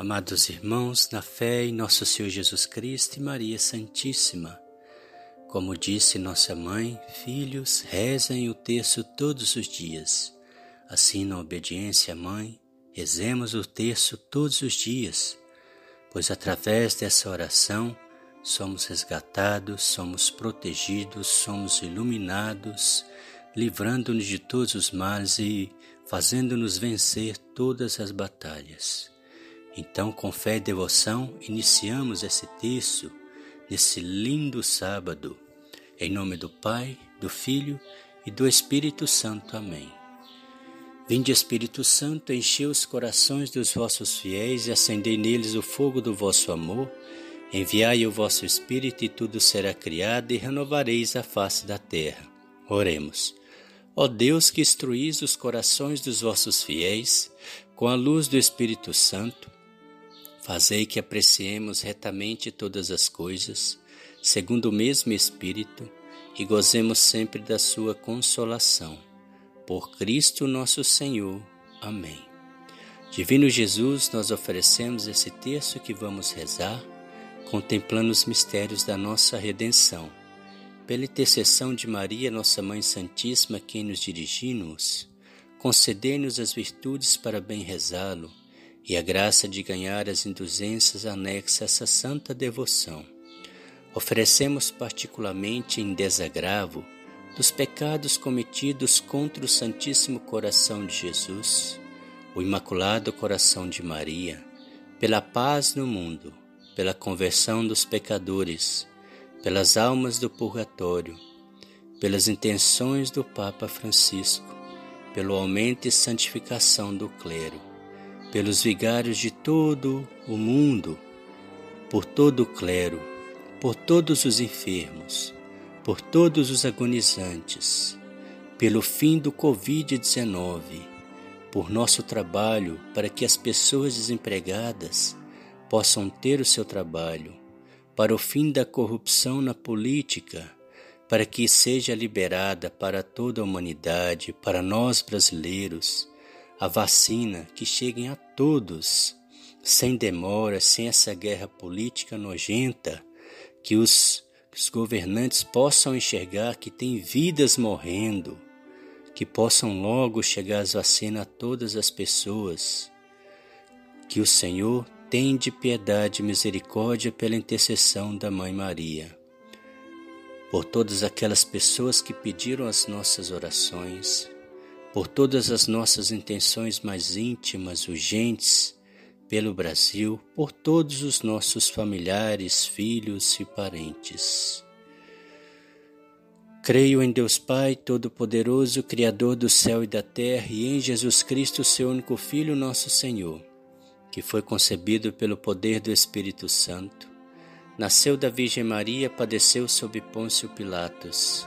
Amados irmãos, na fé em nosso Senhor Jesus Cristo e Maria Santíssima, como disse nossa mãe, filhos, rezem o terço todos os dias. Assim, na obediência à mãe, rezemos o terço todos os dias, pois através dessa oração somos resgatados, somos protegidos, somos iluminados, livrando-nos de todos os males e fazendo-nos vencer todas as batalhas. Então, com fé e devoção, iniciamos esse texto nesse lindo sábado. Em nome do Pai, do Filho e do Espírito Santo. Amém. Vinde, Espírito Santo, enchei os corações dos vossos fiéis e acendei neles o fogo do vosso amor. Enviai o vosso Espírito e tudo será criado e renovareis a face da terra. Oremos. Ó Deus que instruís os corações dos vossos fiéis com a luz do Espírito Santo, Fazei que apreciemos retamente todas as coisas, segundo o mesmo Espírito, e gozemos sempre da Sua consolação. Por Cristo nosso Senhor. Amém. Divino Jesus, nós oferecemos esse texto que vamos rezar, contemplando os mistérios da nossa redenção. Pela intercessão de Maria, nossa Mãe Santíssima, quem nos dirigimos, concedei-nos as virtudes para bem rezá-lo e a graça de ganhar as indulgências anexas a essa santa devoção. Oferecemos particularmente em desagravo dos pecados cometidos contra o Santíssimo Coração de Jesus, o Imaculado Coração de Maria, pela paz no mundo, pela conversão dos pecadores, pelas almas do purgatório, pelas intenções do Papa Francisco, pelo aumento e santificação do clero pelos vigários de todo o mundo, por todo o clero, por todos os enfermos, por todos os agonizantes, pelo fim do Covid-19, por nosso trabalho para que as pessoas desempregadas possam ter o seu trabalho, para o fim da corrupção na política, para que seja liberada para toda a humanidade, para nós brasileiros a vacina que chegue a todos, sem demora, sem essa guerra política nojenta, que os, que os governantes possam enxergar que tem vidas morrendo, que possam logo chegar as vacinas a todas as pessoas, que o Senhor tem de piedade e misericórdia pela intercessão da Mãe Maria. Por todas aquelas pessoas que pediram as nossas orações, por todas as nossas intenções mais íntimas, urgentes, pelo Brasil, por todos os nossos familiares, filhos e parentes. Creio em Deus Pai Todo-Poderoso, Criador do céu e da terra, e em Jesus Cristo, seu único Filho, nosso Senhor, que foi concebido pelo poder do Espírito Santo, nasceu da Virgem Maria, padeceu sob Pôncio Pilatos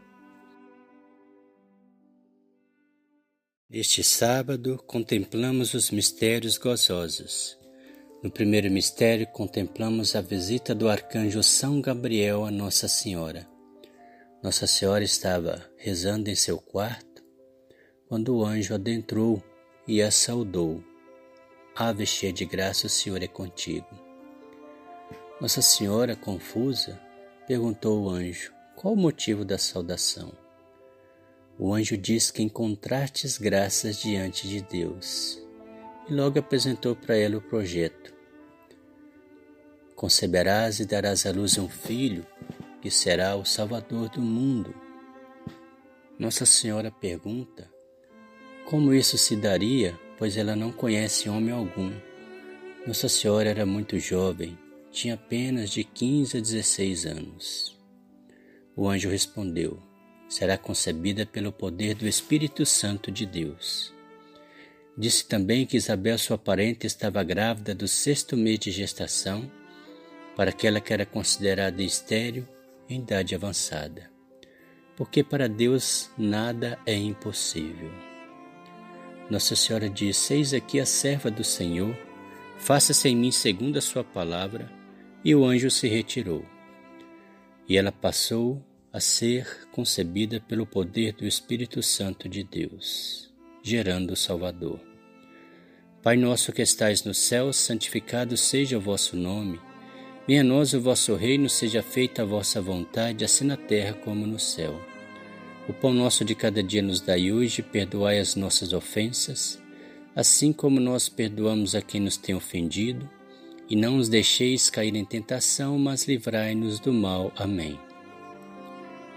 Este sábado contemplamos os mistérios gozosos. No primeiro mistério, contemplamos a visita do arcanjo São Gabriel a Nossa Senhora. Nossa Senhora estava rezando em seu quarto quando o anjo adentrou e a saudou. Ave cheia de graça, o Senhor é contigo. Nossa Senhora, confusa, perguntou ao anjo: Qual o motivo da saudação? O anjo disse que encontrastes graças diante de Deus e logo apresentou para ela o projeto. Conceberás e darás à luz um filho que será o Salvador do mundo. Nossa Senhora pergunta como isso se daria, pois ela não conhece homem algum. Nossa Senhora era muito jovem, tinha apenas de 15 a 16 anos. O anjo respondeu: Será concebida pelo poder do Espírito Santo de Deus. Disse também que Isabel, sua parente, estava grávida do sexto mês de gestação, para aquela que era considerada estéril em idade avançada, porque para Deus nada é impossível. Nossa Senhora disse: Eis aqui a serva do Senhor, faça-se em mim segundo a sua palavra. E o anjo se retirou. E ela passou a ser concebida pelo poder do Espírito Santo de Deus gerando o Salvador. Pai nosso que estais no céu, santificado seja o vosso nome. Venha a nós o vosso reino, seja feita a vossa vontade, assim na terra como no céu. O pão nosso de cada dia nos dai hoje, perdoai as nossas ofensas, assim como nós perdoamos a quem nos tem ofendido, e não nos deixeis cair em tentação, mas livrai-nos do mal. Amém.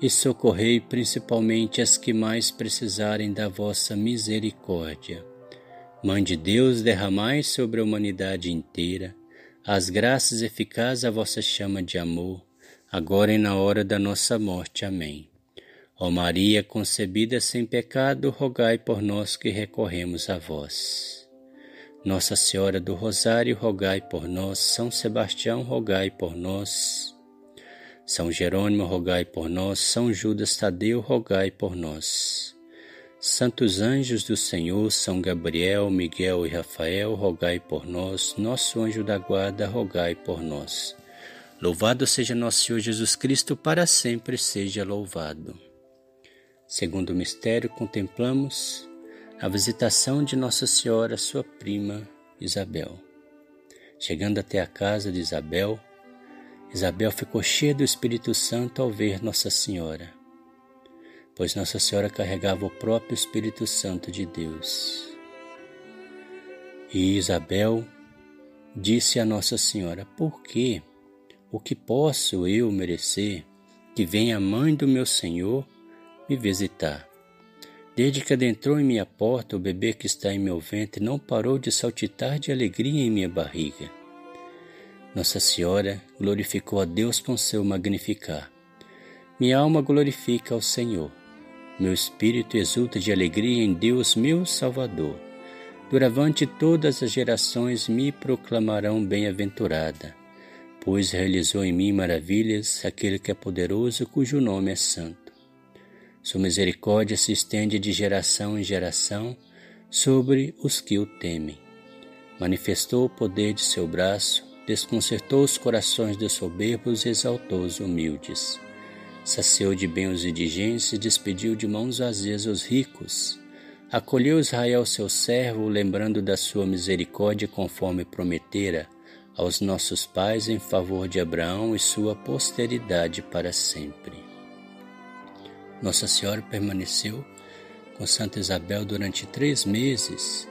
e socorrei principalmente as que mais precisarem da vossa misericórdia. Mãe de Deus, derramai sobre a humanidade inteira as graças eficazes à vossa chama de amor, agora e na hora da nossa morte. Amém. Ó Maria concebida sem pecado, rogai por nós que recorremos a vós. Nossa Senhora do Rosário, rogai por nós. São Sebastião, rogai por nós. São Jerônimo, rogai por nós. São Judas Tadeu, rogai por nós. Santos anjos do Senhor, São Gabriel, Miguel e Rafael, rogai por nós. Nosso anjo da guarda, rogai por nós. Louvado seja nosso Senhor Jesus Cristo, para sempre seja louvado. Segundo o mistério, contemplamos a visitação de Nossa Senhora, sua prima Isabel. Chegando até a casa de Isabel, Isabel ficou cheia do Espírito Santo ao ver Nossa Senhora, pois Nossa Senhora carregava o próprio Espírito Santo de Deus. E Isabel disse a Nossa Senhora: Por que? O que posso eu merecer que venha a mãe do meu Senhor me visitar. Desde que adentrou em minha porta, o bebê que está em meu ventre não parou de saltitar de alegria em minha barriga. Nossa Senhora glorificou a Deus com seu magnificar. Minha alma glorifica ao Senhor. Meu espírito exulta de alegria em Deus, meu Salvador. Duravante todas as gerações me proclamarão bem-aventurada, pois realizou em mim maravilhas aquele que é poderoso, cujo nome é santo. Sua misericórdia se estende de geração em geração sobre os que o temem. Manifestou o poder de seu braço, desconcertou os corações dos soberbos e exaltou os humildes. Saciou de bem os indigentes e despediu de mãos vazias os ricos. Acolheu Israel seu servo, lembrando da sua misericórdia conforme prometera aos nossos pais em favor de Abraão e sua posteridade para sempre. Nossa Senhora permaneceu com Santa Isabel durante três meses,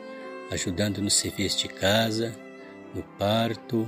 ajudando no serviço de casa, no parto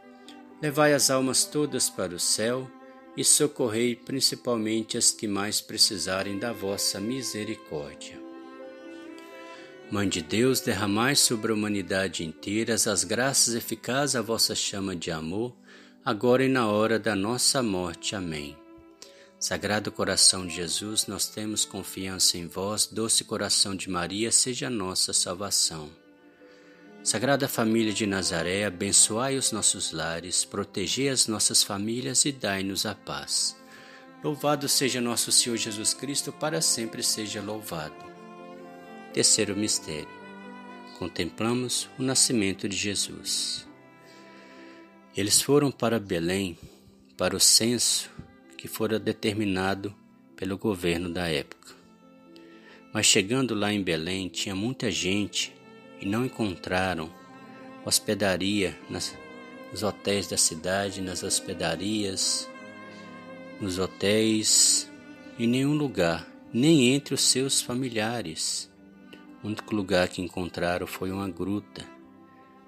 Levai as almas todas para o céu e socorrei principalmente as que mais precisarem da vossa misericórdia. Mãe de Deus, derramai sobre a humanidade inteira as graças eficazes à vossa chama de amor, agora e na hora da nossa morte. Amém. Sagrado coração de Jesus, nós temos confiança em vós, doce coração de Maria, seja a nossa salvação. Sagrada Família de Nazaré, abençoai os nossos lares, protegei as nossas famílias e dai-nos a paz. Louvado seja nosso Senhor Jesus Cristo, para sempre seja louvado. Terceiro mistério. Contemplamos o nascimento de Jesus. Eles foram para Belém, para o censo que fora determinado pelo governo da época. Mas chegando lá em Belém, tinha muita gente e não encontraram hospedaria nas, nos hotéis da cidade, nas hospedarias, nos hotéis, em nenhum lugar, nem entre os seus familiares. O único lugar que encontraram foi uma gruta,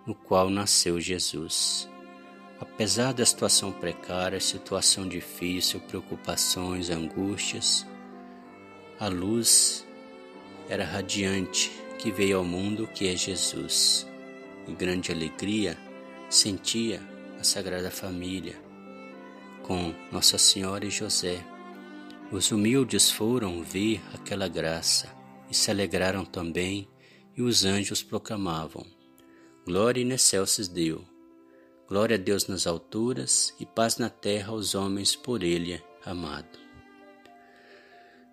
no qual nasceu Jesus. Apesar da situação precária, situação difícil, preocupações, angústias, a luz era radiante que veio ao mundo, que é Jesus. E grande alegria sentia a Sagrada Família com Nossa Senhora e José. Os humildes foram ver aquela graça e se alegraram também, e os anjos proclamavam: Glória in excelsis Deo. Glória a Deus nas alturas e paz na terra aos homens por ele amado.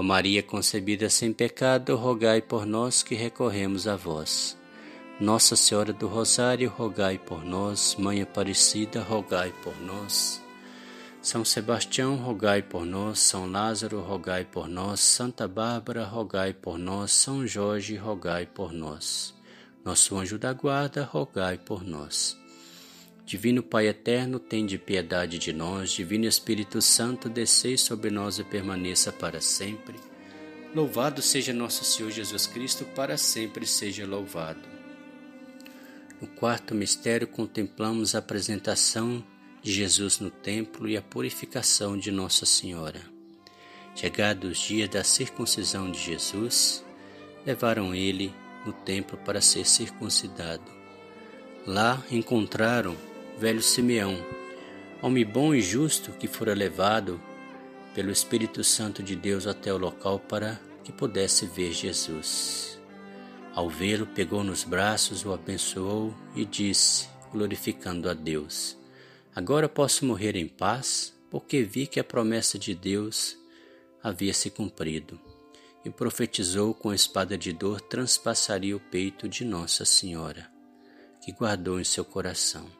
Ó Maria concebida sem pecado, rogai por nós que recorremos a vós. Nossa Senhora do Rosário, rogai por nós. Mãe Aparecida, rogai por nós. São Sebastião, rogai por nós. São Lázaro, rogai por nós. Santa Bárbara, rogai por nós. São Jorge, rogai por nós. Nosso anjo da guarda, rogai por nós. Divino Pai eterno, tende piedade de nós. Divino Espírito Santo, descei sobre nós e permaneça para sempre. Louvado seja nosso Senhor Jesus Cristo, para sempre seja louvado. No quarto mistério, contemplamos a apresentação de Jesus no templo e a purificação de Nossa Senhora. Chegados os dias da circuncisão de Jesus, levaram ele no templo para ser circuncidado. Lá encontraram velho Simeão, homem bom e justo que fora levado pelo Espírito Santo de Deus até o local para que pudesse ver Jesus. Ao vê-lo, pegou nos braços, o abençoou e disse, glorificando a Deus: Agora posso morrer em paz, porque vi que a promessa de Deus havia se cumprido. E profetizou com a espada de dor transpassaria o peito de Nossa Senhora, que guardou em seu coração.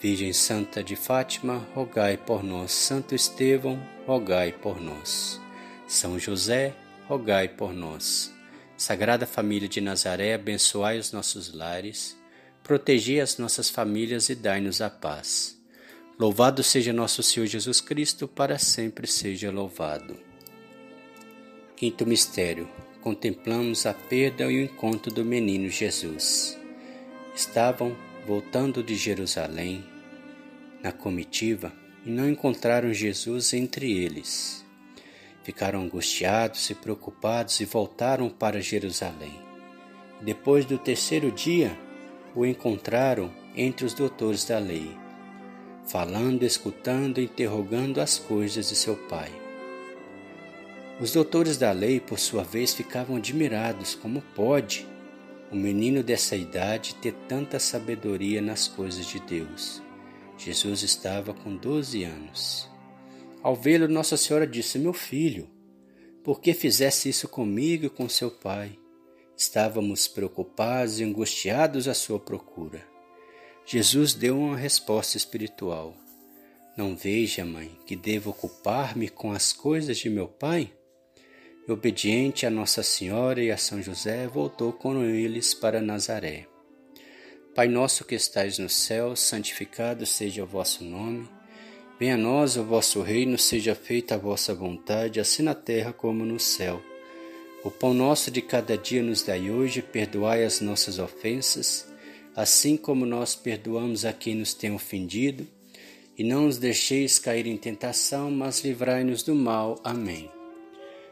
Virgem Santa de Fátima, rogai por nós. Santo Estevão, rogai por nós. São José, rogai por nós. Sagrada Família de Nazaré, abençoai os nossos lares, protegi as nossas famílias e dai-nos a paz. Louvado seja nosso Senhor Jesus Cristo, para sempre seja louvado. Quinto mistério: contemplamos a perda e o encontro do menino Jesus estavam voltando de Jerusalém na comitiva e não encontraram Jesus entre eles. Ficaram angustiados e preocupados e voltaram para Jerusalém. Depois do terceiro dia, o encontraram entre os doutores da lei, falando, escutando e interrogando as coisas de seu pai. Os doutores da lei, por sua vez, ficavam admirados como pode um menino dessa idade ter tanta sabedoria nas coisas de Deus. Jesus estava com 12 anos. Ao vê-lo, Nossa Senhora disse: Meu filho, por que fizesse isso comigo e com seu pai? Estávamos preocupados e angustiados à sua procura. Jesus deu uma resposta espiritual. Não veja, mãe, que devo ocupar-me com as coisas de meu pai? Obediente a Nossa Senhora e a São José, voltou com eles para Nazaré. Pai nosso que estais no céu, santificado seja o vosso nome. Venha a nós o vosso reino, seja feita a vossa vontade, assim na terra como no céu. O pão nosso de cada dia nos dai hoje, perdoai as nossas ofensas, assim como nós perdoamos a quem nos tem ofendido, e não nos deixeis cair em tentação, mas livrai-nos do mal. Amém.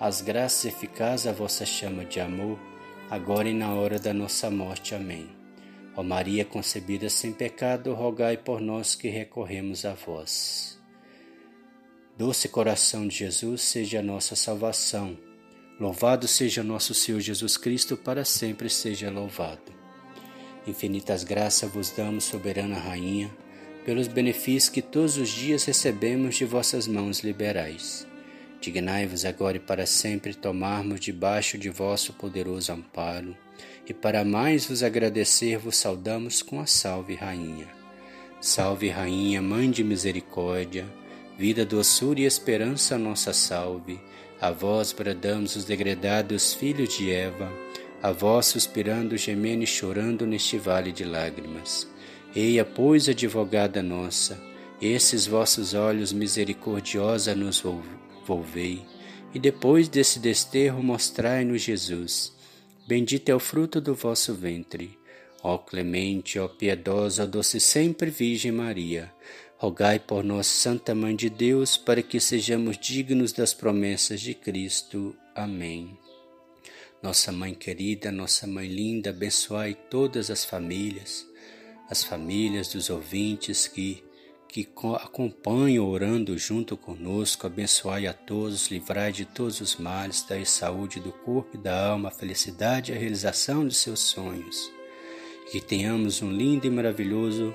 as graças eficazes à vossa chama de amor agora e na hora da nossa morte. Amém. Ó Maria concebida sem pecado, rogai por nós que recorremos a vós. Doce coração de Jesus, seja a nossa salvação. Louvado seja nosso Senhor Jesus Cristo, para sempre seja louvado. Infinitas graças vos damos, soberana Rainha, pelos benefícios que todos os dias recebemos de vossas mãos liberais. Dignai-vos agora e para sempre tomarmos debaixo de vosso poderoso amparo, e para mais vos agradecer vos saudamos com a Salve Rainha. Salve Rainha, Mãe de Misericórdia, vida, doçura e esperança nossa salve. A vós bradamos os degredados filhos de Eva, a vós suspirando, gemendo e chorando neste vale de lágrimas. Eia, pois, advogada nossa, esses vossos olhos misericordiosa nos volvei, e depois desse desterro mostrai-nos Jesus. Bendito é o fruto do vosso ventre. Ó clemente, ó piedosa, ó doce sempre Virgem Maria, rogai por nós, Santa Mãe de Deus, para que sejamos dignos das promessas de Cristo. Amém. Nossa Mãe querida, nossa Mãe linda, abençoai todas as famílias, as famílias dos ouvintes que que acompanham orando junto conosco, abençoai a todos, livrai de todos os males, dai saúde do corpo e da alma, a felicidade e a realização de seus sonhos. Que tenhamos um lindo e maravilhoso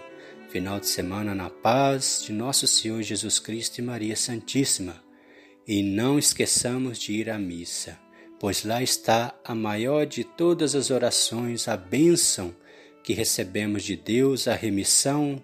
final de semana na paz de nosso Senhor Jesus Cristo e Maria Santíssima. E não esqueçamos de ir à missa, pois lá está a maior de todas as orações, a bênção que recebemos de Deus, a remissão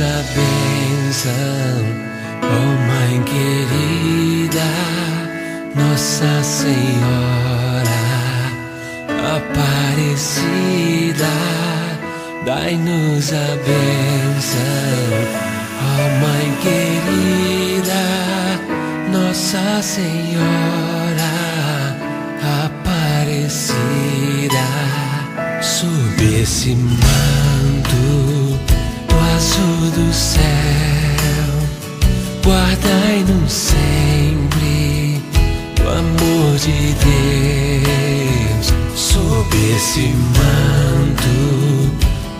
A bênção, oh Mãe querida, Nossa Senhora Aparecida. Dai-nos a bênção, oh Mãe querida, Nossa Senhora Aparecida. Sob manto azul do céu, guardai-nos sempre o amor de Deus. Sob esse manto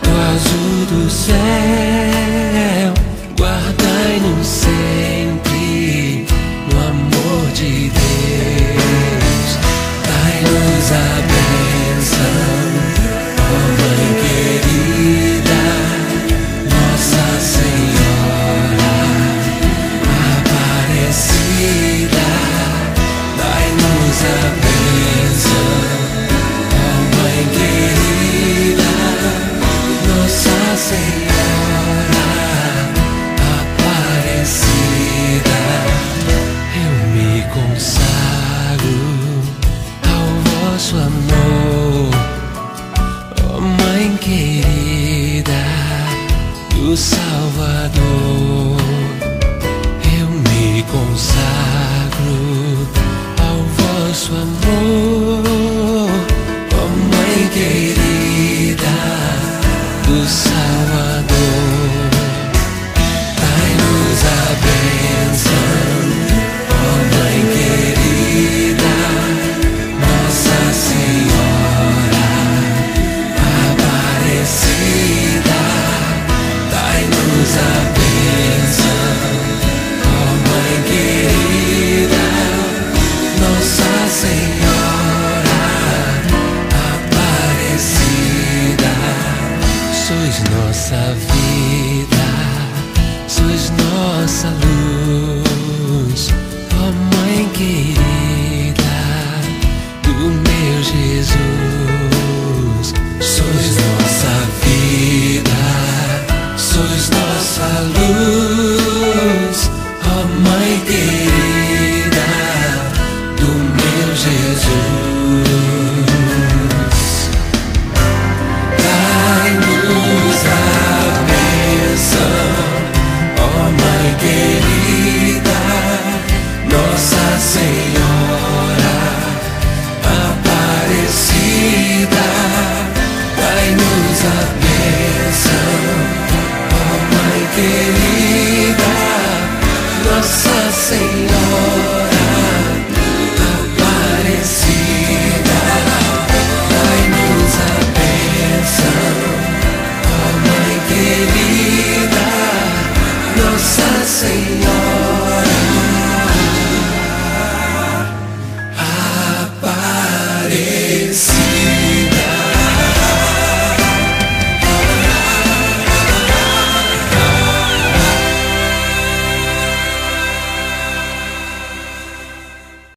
do azul do céu, guardai-nos sempre